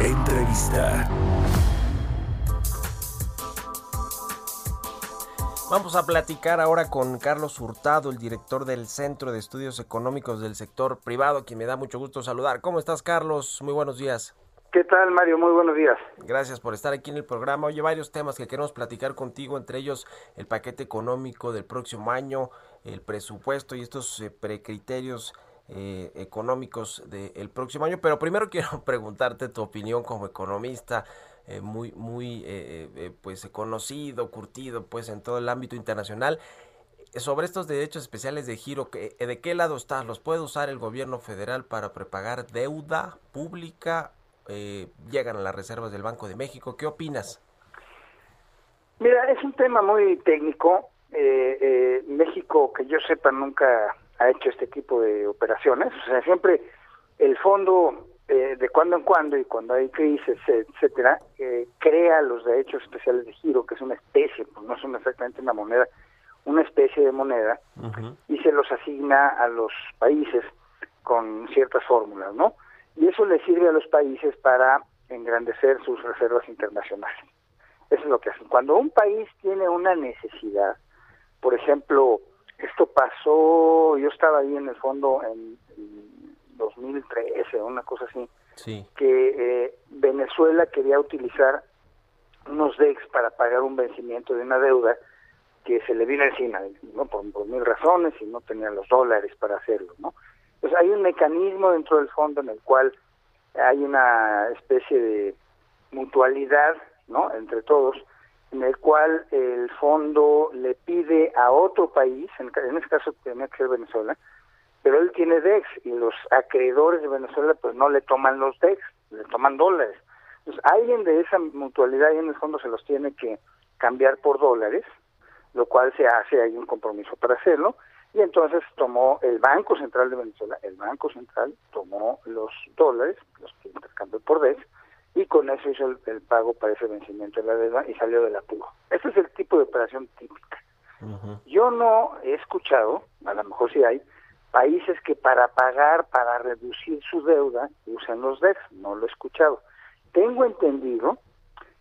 Entrevista. Vamos a platicar ahora con Carlos Hurtado, el director del Centro de Estudios Económicos del Sector Privado, quien me da mucho gusto saludar. ¿Cómo estás, Carlos? Muy buenos días. ¿Qué tal, Mario? Muy buenos días. Gracias por estar aquí en el programa. Oye, varios temas que queremos platicar contigo, entre ellos el paquete económico del próximo año, el presupuesto y estos eh, precriterios eh, económicos del próximo año. Pero primero quiero preguntarte tu opinión como economista. Eh, muy muy eh, eh, pues conocido, curtido pues en todo el ámbito internacional. Sobre estos derechos especiales de giro, ¿de qué lado estás? ¿Los puede usar el gobierno federal para prepagar deuda pública? ¿Llegan a las reservas del Banco de México? ¿Qué opinas? Mira, es un tema muy técnico. México, que yo sepa, nunca ha hecho este tipo de operaciones. O sea, siempre el fondo eh, de cuando en cuando y cuando hay crisis, etcétera, eh, crea los derechos especiales de giro, que es una especie, pues no son exactamente una moneda, una especie de moneda, y se los asigna a los países con ciertas fórmulas, ¿no? Y eso le sirve a los países para engrandecer sus reservas internacionales. Eso es lo que hacen. Cuando un país tiene una necesidad, por ejemplo, esto pasó, yo estaba ahí en el fondo en 2013, una cosa así, que eh, Venezuela quería utilizar unos DEX para pagar un vencimiento de una deuda que se le vino encima, ¿no? por, mil razones y no tenía los dólares para hacerlo. ¿no? Entonces hay un mecanismo dentro del fondo en el cual hay una especie de mutualidad ¿no? entre todos, en el cual el fondo le pide a otro país, en, en este caso tenía que ser Venezuela, pero él tiene DEX y los acreedores de Venezuela pues no le toman los DEX, le toman dólares. Entonces alguien de esa mutualidad y en el fondo se los tiene que cambiar por dólares, lo cual se hace, hay un compromiso para hacerlo, y entonces tomó el Banco Central de Venezuela, el Banco Central tomó los dólares, los que intercambió por DEX, y con eso hizo el, pago para ese vencimiento de la deuda y salió del apuro. Ese es el tipo de operación típica. Yo no he escuchado, a lo mejor sí hay, países que para pagar, para reducir su deuda, usan los DEX, no lo he escuchado. Tengo entendido,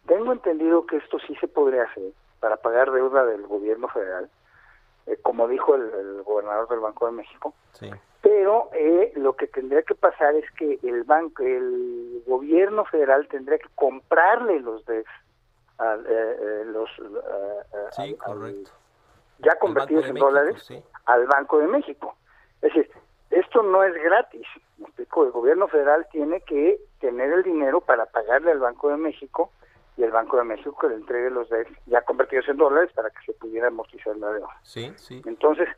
tengo entendido que esto sí se podría hacer para pagar deuda del gobierno federal, eh, como dijo el, gobernador del Banco de México. Pero eh, lo que tendría que pasar es que el banco, el gobierno federal tendría que comprarle los DEX a eh, los sí, correcto. ya convertidos en dólares al Banco de México. Es decir, esto no es gratis. El gobierno federal tiene que tener el dinero para pagarle al Banco de México y el Banco de México que le entregue los DEX ya convertidos en dólares para que se pudiera amortizar la deuda. Sí, sí. Entonces,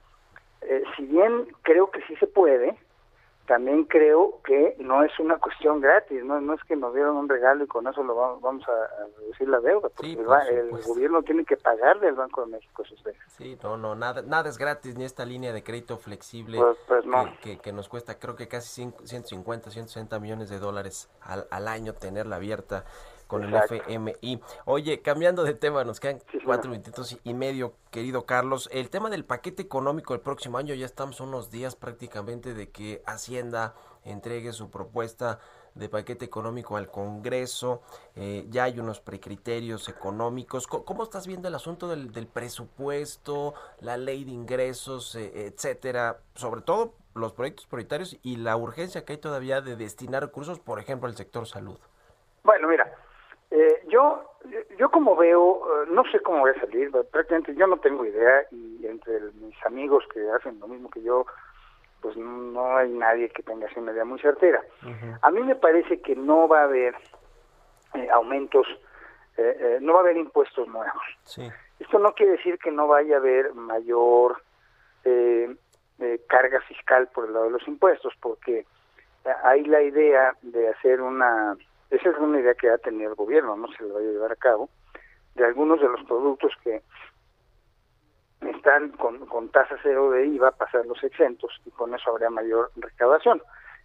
eh, si bien creo que sí se puede, también creo que no es una cuestión gratis, no, no es que nos dieron un regalo y con eso lo vamos, a, reducir la deuda, porque el, gobierno tiene que pagarle al Banco de México esos deudas. Sí, no, no, nada, nada es gratis, ni esta línea de crédito flexible pues, pues que, que, nos cuesta creo que casi 150, 160 millones de dólares al, al año tenerla abierta con el FMI. Oye, cambiando de tema, nos quedan cuatro minutos y medio, querido Carlos. El tema del paquete económico del próximo año, ya estamos unos días prácticamente de que Hacienda entregue su propuesta de paquete económico al Congreso, eh, ya hay unos precriterios económicos. ¿Cómo, estás viendo el asunto del, presupuesto, la ley de ingresos, eh, etcétera? Sobre todo los proyectos prioritarios y la urgencia que hay todavía de destinar recursos, por ejemplo, al sector salud. Bueno, mira, yo, yo como veo, eh, no sé cómo voy a salir, prácticamente yo no tengo idea y entre mis amigos que hacen lo mismo que yo, pues no hay nadie que tenga así una idea muy certera. A mí me parece que no va a haber eh, aumentos, no va a haber impuestos nuevos. Esto no quiere decir que no vaya a haber mayor carga fiscal por el lado de los impuestos, porque hay la idea de hacer una, esa es una idea que ha tenido el gobierno, no se lo va a llevar a cabo, de algunos de los productos que están con, con tasa cero de IVA, pasarlos exentos y con eso habría mayor recaudación.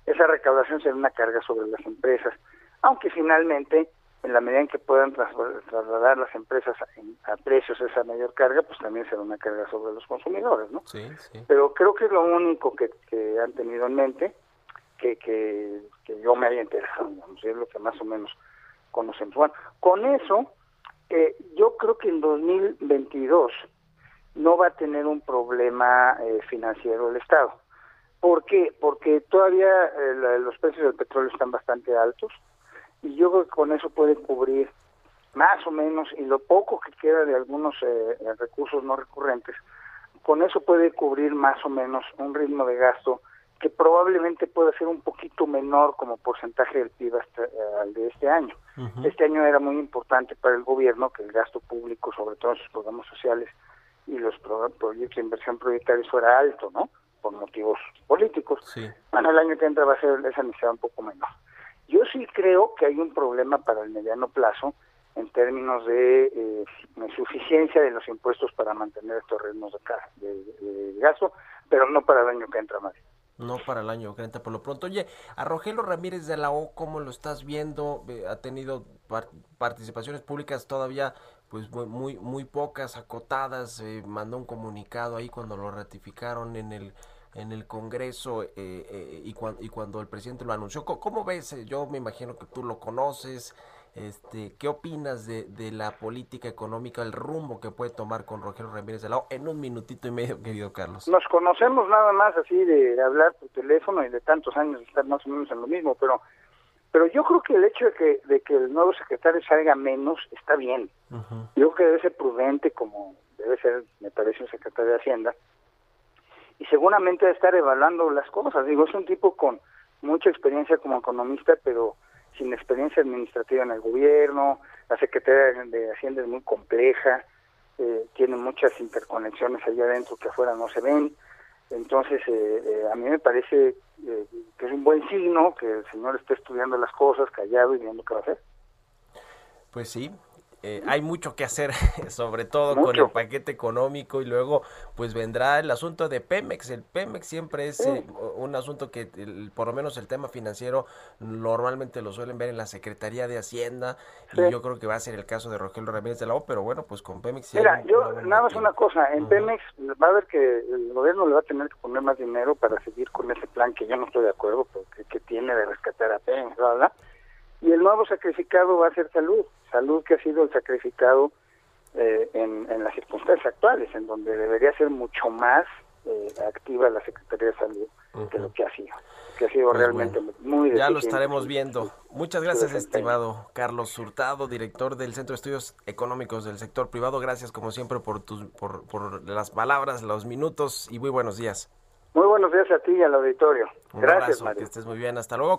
Esa recaudación será una carga sobre las empresas, aunque finalmente, en la medida en que puedan trasladar las empresas a precios esa mayor carga, pues también será una carga sobre los consumidores, ¿no? Sí, sí. Pero creo que es lo único que, que han tenido en mente, que, que, yo me haya digamos, es lo que más o menos conocemos. Bueno, con eso, eh, yo creo que en 2022 no va a tener un problema eh, financiero el Estado. ¿Por qué? Porque todavía eh, los precios del petróleo están bastante altos y yo creo que con eso puede cubrir más o menos, y lo poco que queda de algunos eh, recursos no recurrentes, con eso puede cubrir más o menos un ritmo de gasto que probablemente pueda ser un poquito menor como porcentaje del PIB hasta, al de este año. Este año era muy importante para el gobierno que el gasto público, sobre todo en sus programas sociales, y los proyectos de inversión proyectarios fuera alto, ¿no? Por motivos políticos. Sí. Bueno, el año que entra va a ser esa necesidad un poco menor. Yo sí creo que hay un problema para el mediano plazo en términos de eh, suficiencia de los impuestos para mantener estos ritmos de, de, de, gasto, pero no para el año que entra, más. No para el año entra por lo pronto. Oye, a Rogelio Ramírez de la O, ¿cómo lo estás viendo? Eh, ha tenido participaciones públicas todavía pues muy muy pocas acotadas eh, mandó un comunicado ahí cuando lo ratificaron en el en el Congreso eh, eh, y, y cuando el presidente lo anunció cómo, ves yo me imagino que tú lo conoces este qué opinas de, de la política económica el rumbo que puede tomar con Rogelio Ramírez de la O en un minutito y medio querido Carlos nos conocemos nada más así de hablar por teléfono y de tantos años de estar más o menos en lo mismo pero pero yo creo que el hecho de que, de que el nuevo secretario salga menos está bien. Yo creo que debe ser prudente, como debe ser, me parece, un secretario de Hacienda. Y seguramente debe estar evaluando las cosas. Digo, es un tipo con mucha experiencia como economista, pero sin experiencia administrativa en el gobierno. La Secretaría de Hacienda es muy compleja, eh, tiene muchas interconexiones allá adentro que afuera no se ven. Entonces, eh, eh, a mí me parece eh, que es un buen signo que el señor esté estudiando las cosas, callado y viendo qué va a hacer. Pues sí, eh, hay mucho que hacer, sobre todo con el paquete económico y luego pues vendrá el asunto de Pemex. El Pemex siempre es eh, un asunto que por lo menos el tema financiero normalmente lo suelen ver en la Secretaría de Hacienda y yo creo que va a ser el caso de Rogelio Ramírez de la O, pero bueno, pues con Pemex... Mira, yo nada más una cosa, en Pemex va a ver que el gobierno le va a tener que poner más dinero para seguir con ese plan que yo no estoy de acuerdo, porque que tiene de rescatar a Pemex, ¿verdad? Y el nuevo sacrificado va a ser salud, salud que ha sido el sacrificado eh, en, en, las circunstancias actuales, en donde debería ser mucho más eh, activa la Secretaría de Salud que lo que ha sido, que ha sido pues realmente muy Ya lo estaremos viendo. Muchas gracias, estimado Carlos Hurtado, director del Centro de Estudios Económicos del Sector Privado. Gracias, como siempre, por, tus, por, por las palabras, los minutos y muy buenos días. Muy buenos días a ti y al auditorio. Un gracias, abrazo, Que estés muy bien. Hasta luego.